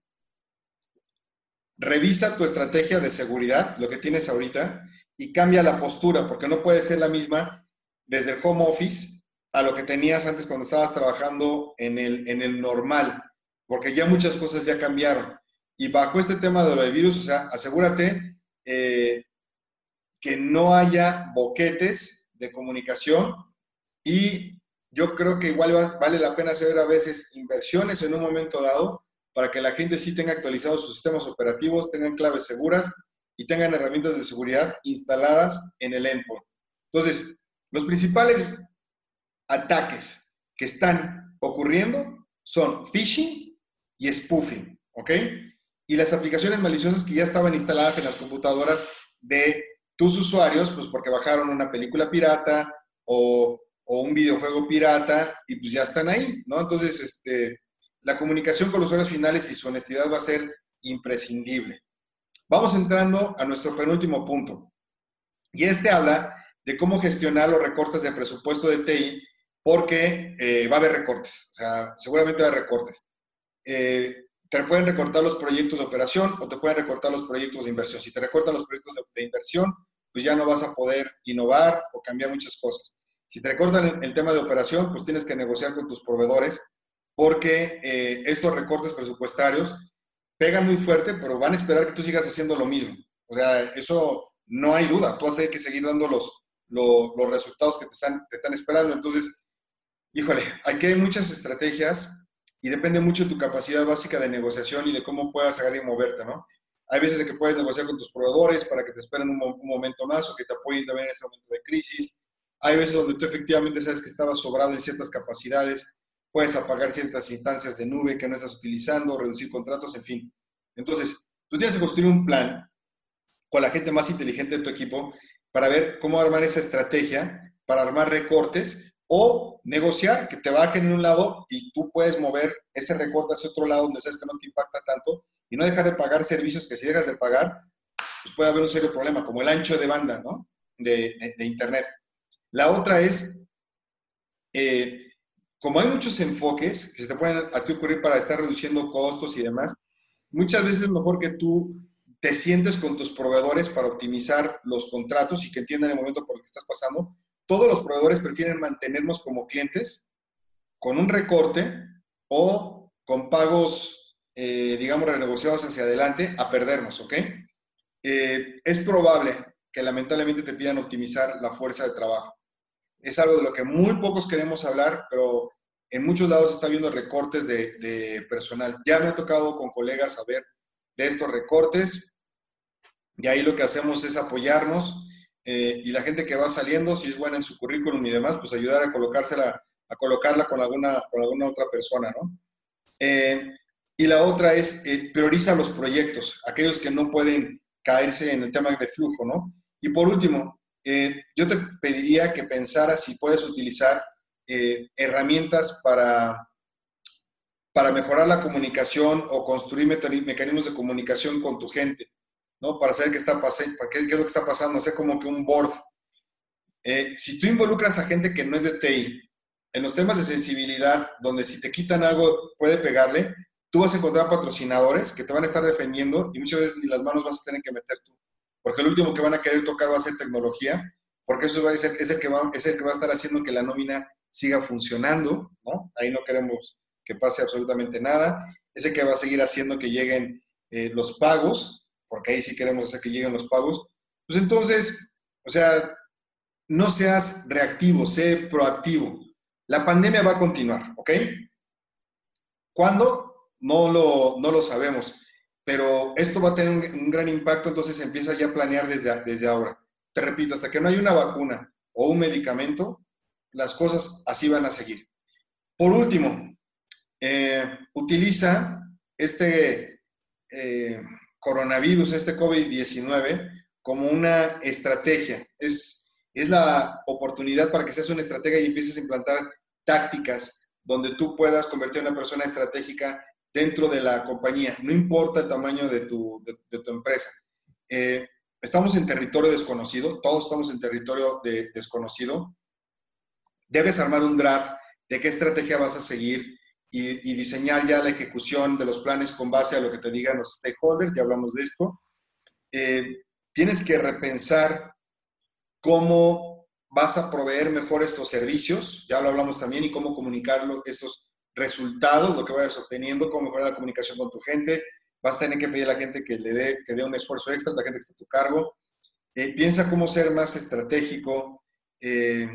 Revisa tu estrategia de seguridad, lo que tienes ahorita, y cambia la postura, porque no puede ser la misma desde el home office a lo que tenías antes cuando estabas trabajando en el, en el normal, porque ya muchas cosas ya cambiaron. Y bajo este tema del virus, o sea, asegúrate eh, que no haya boquetes de comunicación y yo creo que igual vale la pena hacer a veces inversiones en un momento dado para que la gente sí tenga actualizados sus sistemas operativos, tengan claves seguras y tengan herramientas de seguridad instaladas en el endpoint. Entonces, los principales ataques que están ocurriendo son phishing y spoofing, ¿ok? Y las aplicaciones maliciosas que ya estaban instaladas en las computadoras de tus usuarios, pues porque bajaron una película pirata o, o un videojuego pirata y pues ya están ahí, ¿no? Entonces, este, la comunicación con los usuarios finales y su honestidad va a ser imprescindible. Vamos entrando a nuestro penúltimo punto. Y este habla de cómo gestionar los recortes de presupuesto de TI, porque eh, va a haber recortes, o sea, seguramente va a haber recortes. Eh, te pueden recortar los proyectos de operación o te pueden recortar los proyectos de inversión. Si te recortan los proyectos de, inversión, pues ya no vas a poder innovar o cambiar muchas cosas. Si te recortan el, tema de operación, pues tienes que negociar con tus proveedores porque eh, estos recortes presupuestarios pegan muy fuerte, pero van a esperar que tú sigas haciendo lo mismo. O sea, eso no hay duda. Tú vas a tener que seguir dando los, los, resultados que te están, te están esperando. Entonces, híjole, aquí hay muchas estrategias y depende mucho de tu capacidad básica de negociación y de cómo puedas agarrar y moverte, ¿no? Hay veces de que puedes negociar con tus proveedores para que te esperen un, un, momento más o que te apoyen también en ese momento de crisis. Hay veces donde tú efectivamente sabes que estabas sobrado en ciertas capacidades puedes apagar ciertas instancias de nube que no estás utilizando, reducir contratos, en fin. Entonces, tú tienes que construir un plan con la gente más inteligente de tu equipo para ver cómo armar esa estrategia, para armar recortes o negociar que te bajen en un lado y tú puedes mover ese recorte hacia otro lado donde sabes que no te impacta tanto y no dejar de pagar servicios que si dejas de pagar, pues puede haber un serio problema, como el ancho de banda, ¿no? De, Internet. La otra es eh, como hay muchos enfoques que se te pueden a ti ocurrir para estar reduciendo costos y demás, muchas veces es mejor que tú te sientes con tus proveedores para optimizar los contratos y que entiendan el momento por el que estás pasando. Todos los proveedores prefieren mantenernos como clientes con un recorte o con pagos, eh, digamos, renegociados hacia adelante a perdernos, ¿ok? Eh, es probable que lamentablemente te pidan optimizar la fuerza de trabajo es algo de lo que muy pocos queremos hablar, pero en muchos lados está habiendo recortes de, personal. Ya me ha tocado con colegas saber de estos recortes y ahí lo que hacemos es apoyarnos eh, y la gente que va saliendo, si es buena en su currículum y demás, pues ayudar a colocársela, a colocarla con alguna, con alguna otra persona, ¿no? Eh, y la otra es eh, prioriza los proyectos, aquellos que no pueden caerse en el tema de flujo, ¿no? Y por último, eh, yo te pediría que pensaras si puedes utilizar eh, herramientas para, para mejorar la comunicación o construir mecanismos de comunicación con tu gente, ¿no? Para saber qué, está qué, qué es lo que está pasando, hacer como que un board. Eh, si tú involucras a gente que no es de TI en los temas de sensibilidad, donde si te quitan algo puede pegarle, tú vas a encontrar patrocinadores que te van a estar defendiendo y muchas veces ni las manos vas a tener que meter tú porque el último que van a querer tocar va a ser tecnología, porque eso va a ser, es, el que va, es el que va a estar haciendo que la nómina siga funcionando, ¿no? Ahí no queremos que pase absolutamente nada. Es el que va a seguir haciendo que lleguen eh, los pagos, porque ahí sí queremos hacer que lleguen los pagos. Pues entonces, o sea, no seas reactivo, sé proactivo. La pandemia va a continuar, ¿ok? ¿Cuándo? No lo, no lo sabemos pero esto va a tener un, gran impacto, entonces empieza ya a planear desde, desde ahora. Te repito, hasta que no hay una vacuna o un medicamento, las cosas así van a seguir. Por último, eh, utiliza este eh, coronavirus, este COVID-19, como una estrategia. Es, es la oportunidad para que seas una estrategia y empieces a implantar tácticas donde tú puedas convertir a una persona estratégica dentro de la compañía, no importa el tamaño de tu, de, tu empresa. Eh, estamos en territorio desconocido, todos estamos en territorio de, desconocido. Debes armar un draft de qué estrategia vas a seguir y, diseñar ya la ejecución de los planes con base a lo que te digan los stakeholders, ya hablamos de esto. Eh, tienes que repensar cómo vas a proveer mejor estos servicios, ya lo hablamos también, y cómo comunicarlo, estos resultados, lo que vayas obteniendo, cómo mejorar la comunicación con tu gente. Vas a tener que pedir a la gente que le dé, que dé un esfuerzo extra, la gente que está a tu cargo. Eh, piensa cómo ser más estratégico, eh,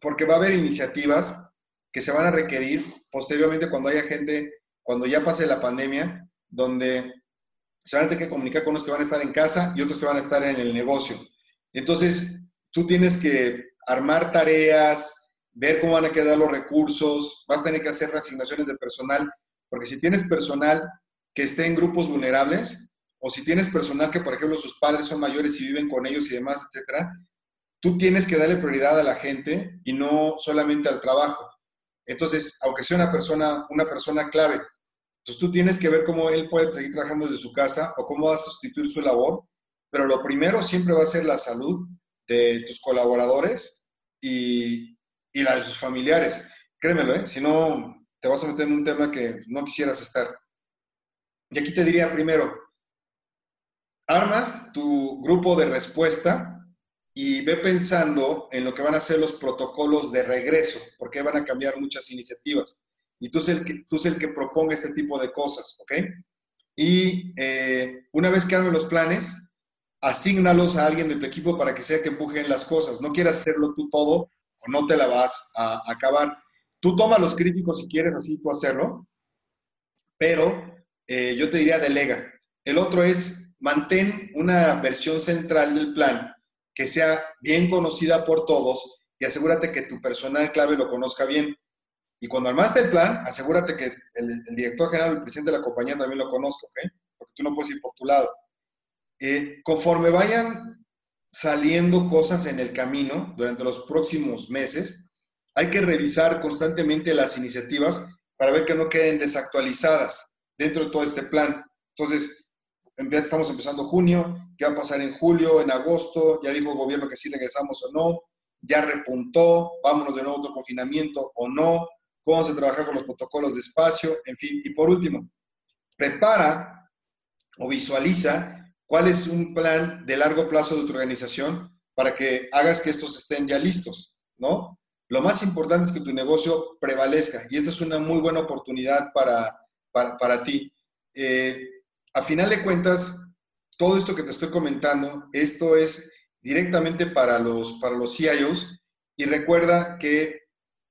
porque va a haber iniciativas que se van a requerir posteriormente cuando haya gente, cuando ya pase la pandemia, donde se van a tener que comunicar con los que van a estar en casa y otros que van a estar en el negocio. Entonces, tú tienes que armar tareas, ver cómo van a quedar los recursos, vas a tener que hacer reasignaciones de personal, porque si tienes personal que esté en grupos vulnerables, o si tienes personal que, por ejemplo, sus padres son mayores y viven con ellos y demás, etcétera, tú tienes que darle prioridad a la gente y no solamente al trabajo. Entonces, aunque sea una persona, una persona clave, entonces tú tienes que ver cómo él puede seguir trabajando desde su casa o cómo vas a sustituir su labor, pero lo primero siempre va a ser la salud de tus colaboradores y, y la de sus familiares. Créemelo, ¿eh? si no te vas a meter en un tema que no quisieras estar. Y aquí te diría primero, arma tu grupo de respuesta y ve pensando en lo que van a ser los protocolos de regreso, porque van a cambiar muchas iniciativas. Y tú eres el que, tú el que proponga este tipo de cosas, ¿ok? Y eh, una vez que arme los planes, asígnalos a alguien de tu equipo para que sea que empujen las cosas. No quieras hacerlo tú todo o no te la vas a, acabar. Tú toma los críticos si quieres, así tú hacerlo, pero eh, yo te diría delega. El otro es mantén una versión central del plan que sea bien conocida por todos y asegúrate que tu personal clave lo conozca bien. Y cuando armaste el plan, asegúrate que el, director general, el presidente de la compañía también lo conozca, ¿ok? Porque tú no puedes ir por tu lado. Eh, conforme vayan saliendo cosas en el camino durante los próximos meses, hay que revisar constantemente las iniciativas para ver que no queden desactualizadas dentro de todo este plan. Entonces, estamos empezando junio, qué va a pasar en julio, en agosto, ya dijo el gobierno que sí regresamos o no, ya repuntó, vámonos de nuevo a otro confinamiento o no, cómo se trabaja con los protocolos de espacio, en fin. Y por último, prepara o visualiza cuál es un plan de largo plazo de tu organización para que hagas que estos estén ya listos, ¿no? Lo más importante es que tu negocio prevalezca y esta es una muy buena oportunidad para, para, para ti. Eh, a final de cuentas, todo esto que te estoy comentando, esto es directamente para los, para los CIOs y recuerda que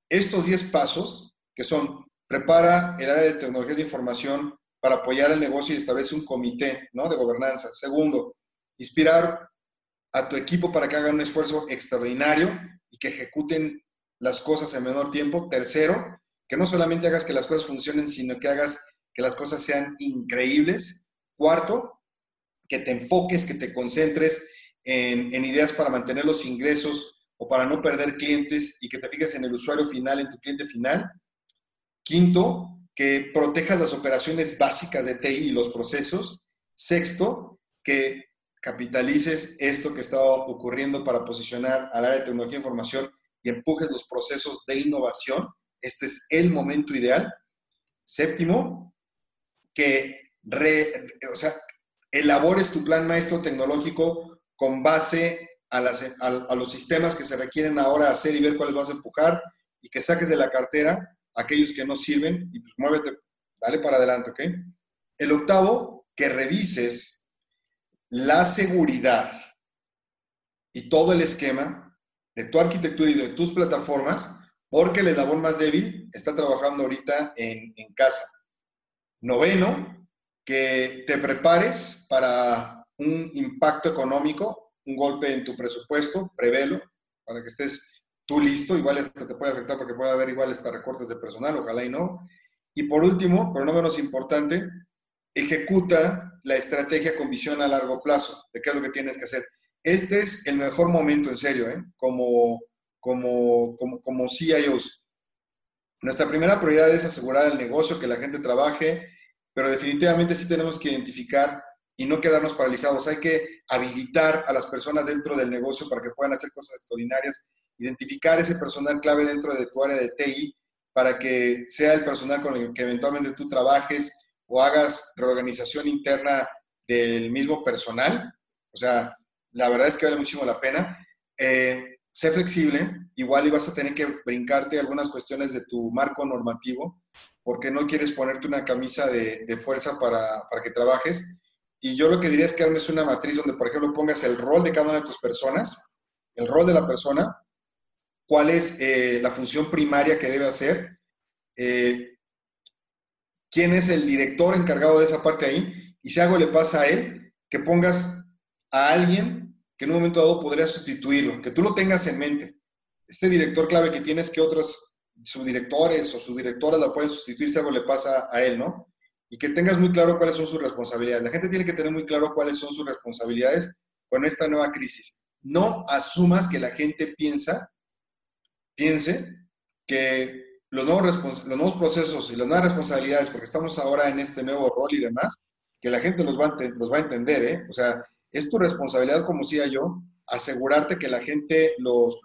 estos 10 pasos, que son prepara el área de tecnologías de información para apoyar el negocio y establece un comité ¿no? de gobernanza. Segundo, inspirar a tu equipo para que hagan un esfuerzo extraordinario y que ejecuten las cosas en menor tiempo. Tercero, que no solamente hagas que las cosas funcionen, sino que hagas que las cosas sean increíbles. Cuarto, que te enfoques, que te concentres en, ideas para mantener los ingresos o para no perder clientes y que te fijes en el usuario final, en tu cliente final. Quinto, que protejas las operaciones básicas de TI y los procesos. Sexto, que capitalices esto que está ocurriendo para posicionar al área de tecnología e información y empujes los procesos de innovación. Este es el momento ideal. Séptimo, que o sea, elabores tu plan maestro tecnológico con base a, los sistemas que se requieren ahora hacer y ver cuáles vas a empujar y que saques de la cartera aquellos que no sirven y pues muévete, dale para adelante, ¿ok? El octavo, que revises la seguridad y todo el esquema de tu arquitectura y de tus plataformas, porque el eslabón más débil está trabajando ahorita en, en casa. Noveno, que te prepares para un impacto económico, un golpe en tu presupuesto, prevelo, para que estés tú listo, igual esto te puede afectar porque puede haber igual hasta recortes de personal, ojalá y no. Y por último, pero no menos importante, ejecuta la estrategia con visión a largo plazo de qué es lo que tienes que hacer. Este es el mejor momento, en serio, ¿eh? como, como, como, como CIOs. Nuestra primera prioridad es asegurar el negocio, que la gente trabaje, pero definitivamente sí tenemos que identificar y no quedarnos paralizados. Hay que habilitar a las personas dentro del negocio para que puedan hacer cosas extraordinarias, identificar ese personal clave dentro de tu área de TI para que sea el personal con el que eventualmente tú trabajes o hagas reorganización interna del mismo personal. O sea, la verdad es que vale muchísimo la pena. eh, sé flexible, igual y vas a tener que brincarte algunas cuestiones de tu marco normativo, porque no quieres ponerte una camisa de, fuerza para, para, que trabajes. Y yo lo que diría es que armes una matriz donde, por ejemplo, pongas el rol de cada una de tus personas, el rol de la persona, cuál es eh, la función primaria que debe hacer, eh, quién es el director encargado de esa parte ahí, y si algo le pasa a él, que pongas a alguien que en un momento dado podría sustituirlo, que tú lo tengas en mente. Este director clave que tienes que otros subdirectores o subdirectoras la pueden sustituir si algo le pasa a él, ¿no? Y que tengas muy claro cuáles son sus responsabilidades. La gente tiene que tener muy claro cuáles son sus responsabilidades con esta nueva crisis. No asumas que la gente piensa, piense que los nuevos, los nuevos procesos y las nuevas responsabilidades, porque estamos ahora en este nuevo rol y demás, que la gente los va a, los va a entender, ¿eh? O sea, es tu responsabilidad, como decía yo, asegurarte que la gente los,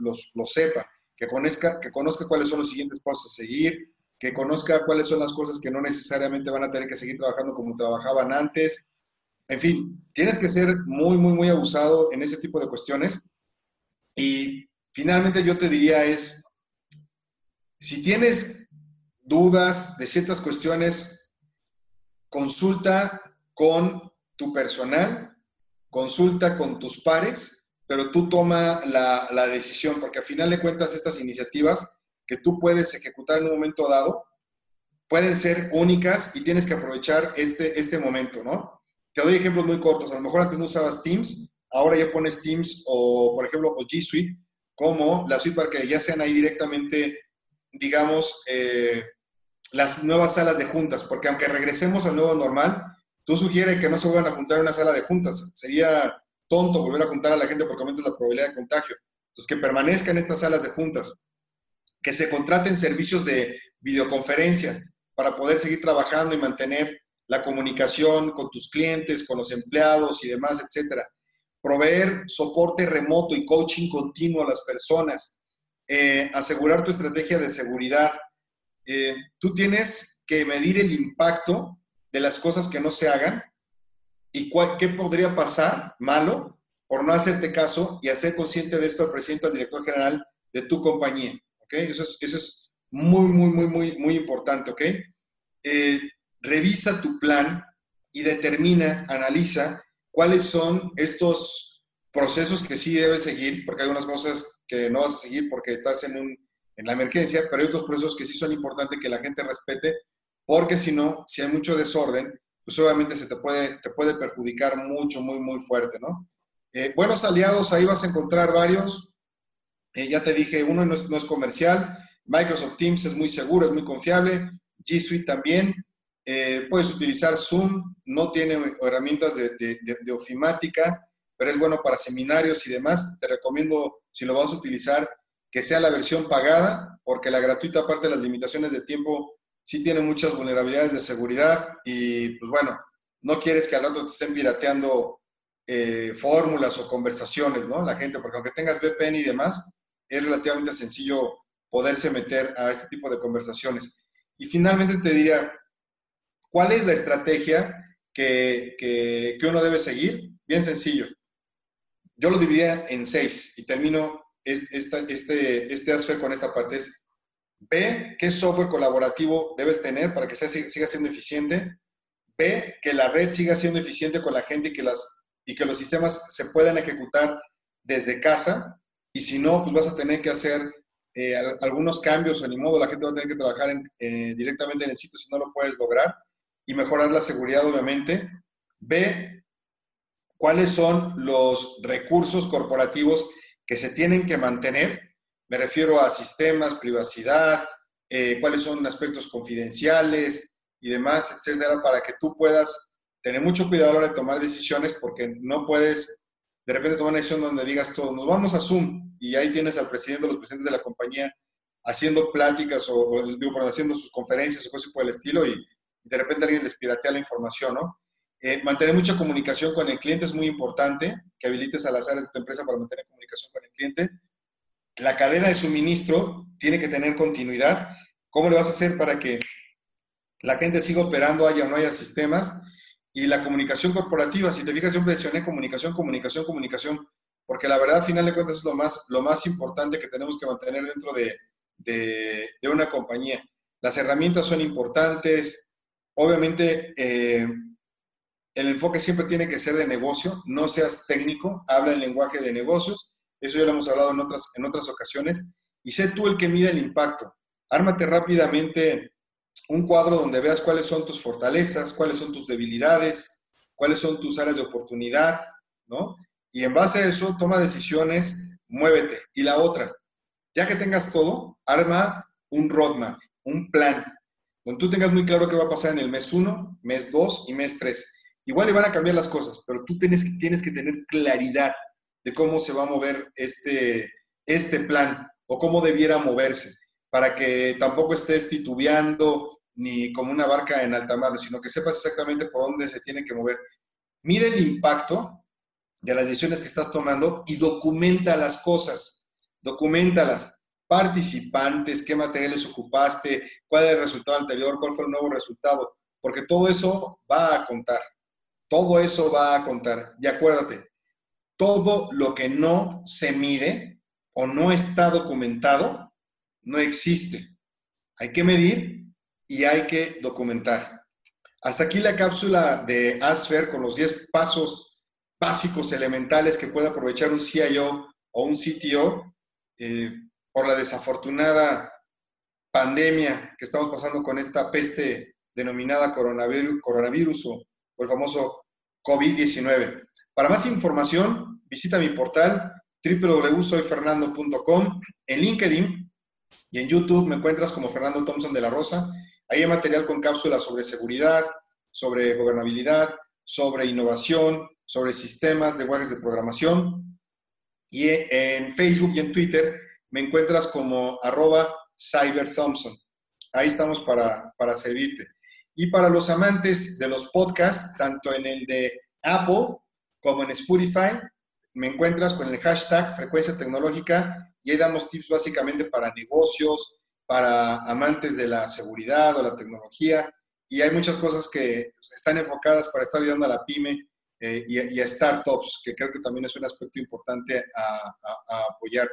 sepa, que conozca, que conozca cuáles son los siguientes pasos a seguir, que conozca cuáles son las cosas que no necesariamente van a tener que seguir trabajando como trabajaban antes. En fin, tienes que ser muy, muy, muy abusado en ese tipo de cuestiones. Y finalmente yo te diría es, si tienes dudas de ciertas cuestiones, consulta con tu personal consulta con tus pares, pero tú toma la, decisión, porque al final de cuentas estas iniciativas que tú puedes ejecutar en un momento dado pueden ser únicas y tienes que aprovechar este, este momento, ¿no? Te doy ejemplos muy cortos. A lo mejor antes no usabas Teams, ahora ya pones Teams o, por ejemplo, o G Suite como la suite para que ya sean ahí directamente, digamos, eh, las nuevas salas de juntas, porque aunque regresemos al nuevo normal, Tú sugieres que no se vuelvan a juntar en una sala de juntas. Sería tonto volver a juntar a la gente porque aumenta la probabilidad de contagio. Entonces, que permanezcan estas salas de juntas. Que se contraten servicios de videoconferencia para poder seguir trabajando y mantener la comunicación con tus clientes, con los empleados y demás, etcétera. Proveer soporte remoto y coaching continuo a las personas. Eh, asegurar tu estrategia de seguridad. Eh, tú tienes que medir el impacto de las cosas que no se hagan y qué podría pasar malo por no hacerte caso y hacer consciente de esto al presidente, al director general de tu compañía. ¿Ok? Eso es, eso es muy, muy, muy, muy, muy importante. ¿Ok? Eh, revisa tu plan y determina, analiza cuáles son estos procesos que sí debes seguir, porque hay unas cosas que no vas a seguir porque estás en, un, en la emergencia, pero hay otros procesos que sí son importantes que la gente respete porque si no, si hay mucho desorden, pues obviamente se te puede, te puede perjudicar mucho, muy, muy fuerte, ¿no? Eh, buenos aliados, ahí vas a encontrar varios. Eh, ya te dije, uno no es, comercial. Microsoft Teams es muy seguro, es muy confiable. G Suite también. Eh, puedes utilizar Zoom, no tiene herramientas de, de, ofimática, pero es bueno para seminarios y demás. Te recomiendo, si lo vas a utilizar, que sea la versión pagada, porque la gratuita, aparte de las limitaciones de tiempo, sí tiene muchas vulnerabilidades de seguridad y pues bueno, no quieres que al rato te estén pirateando eh, fórmulas o conversaciones, ¿no? La gente, porque aunque tengas VPN y demás, es relativamente sencillo poderse meter a este tipo de conversaciones. Y finalmente te diría, ¿cuál es la estrategia que, que, que uno debe seguir? Bien sencillo. Yo lo dividiría en seis y termino este, este, este con esta parte. B, qué software colaborativo debes tener para que sea, siga siendo eficiente. B, que la red siga siendo eficiente con la gente y que, las, y que los sistemas se puedan ejecutar desde casa. Y si no, pues vas a tener que hacer eh, algunos cambios o ni modo la gente va a tener que trabajar eh, directamente en el sitio si no lo puedes lograr. Y mejorar la seguridad, obviamente. B, cuáles son los recursos corporativos que se tienen que mantener me refiero a sistemas, privacidad, eh, cuáles son aspectos confidenciales y demás, etcétera, para que tú puedas tener mucho cuidado a la hora de tomar decisiones porque no puedes de repente tomar una decisión donde digas todo, nos vamos a Zoom y ahí tienes al presidente o los presidentes de la compañía haciendo pláticas o, haciendo sus conferencias o cosas por el estilo y, de repente alguien les piratea la información, ¿no? Eh, mantener mucha comunicación con el cliente es muy importante, que habilites a las áreas de tu empresa para mantener comunicación con el cliente la cadena de suministro tiene que tener continuidad. ¿Cómo le vas a hacer para que la gente siga operando, haya o no haya sistemas? Y la comunicación corporativa, si te fijas, yo mencioné comunicación, comunicación, comunicación. porque la verdad, a final de cuentas, es lo más, lo más importante que tenemos que mantener dentro de, de, una compañía. Las herramientas son importantes. Obviamente, eh, el enfoque siempre tiene que ser de negocio, no seas técnico, habla el lenguaje de negocios, eso ya lo hemos hablado en otras, en otras ocasiones, y sé tú el que mide el impacto. Ármate rápidamente un cuadro donde veas cuáles son tus fortalezas, cuáles son tus debilidades, cuáles son tus áreas de oportunidad, ¿no? Y en base a eso, toma decisiones, muévete. Y la otra, ya que tengas todo, arma un roadmap, un plan, donde tú tengas muy claro qué va a pasar en el mes 1, mes 2 y mes 3. Igual le van a cambiar las cosas, pero tú tienes, tienes que tener claridad de cómo se va a mover este, este plan o cómo debiera moverse, para que tampoco estés titubeando ni como una barca en alta mar, sino que sepas exactamente por dónde se tiene que mover. Mide el impacto de las decisiones que estás tomando y documenta las cosas, documentalas. Participantes, qué materiales ocupaste, cuál es el resultado anterior, cuál fue el nuevo resultado, porque todo eso va a contar. Todo eso va a contar. Y acuérdate, todo lo que no se mide o no está documentado, no existe. Hay que medir y hay que documentar. Hasta aquí la cápsula de Asfer con los 10 pasos básicos, elementales que puede aprovechar un CIO o un CTO eh, por la desafortunada pandemia que estamos pasando con esta peste denominada coronavirus, coronavirus o el famoso COVID-19. Para más información, visita mi portal www.soyfernando.com, en LinkedIn y en YouTube me encuentras como Fernando Thompson de la Rosa. Ahí hay material con cápsulas sobre seguridad, sobre gobernabilidad, sobre innovación, sobre sistemas, lenguajes de programación. Y en Facebook y en Twitter me encuentras como arroba cyberthompson. Ahí estamos para, para servirte. Y para los amantes de los podcasts, tanto en el de Apple como en Spotify, me encuentras con el hashtag frecuencia tecnológica y ahí damos tips básicamente para negocios, para amantes de la seguridad o la tecnología. Y hay muchas cosas que están enfocadas para estar ayudando a la pyme eh, y, a startups, que creo que también es un aspecto importante a, apoyar.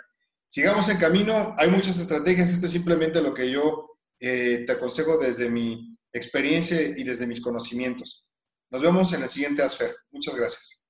Sigamos en camino, hay muchas estrategias, esto es simplemente lo que yo eh, te aconsejo desde mi experiencia y desde mis conocimientos. Nos vemos en el siguiente ASFER. Muchas gracias.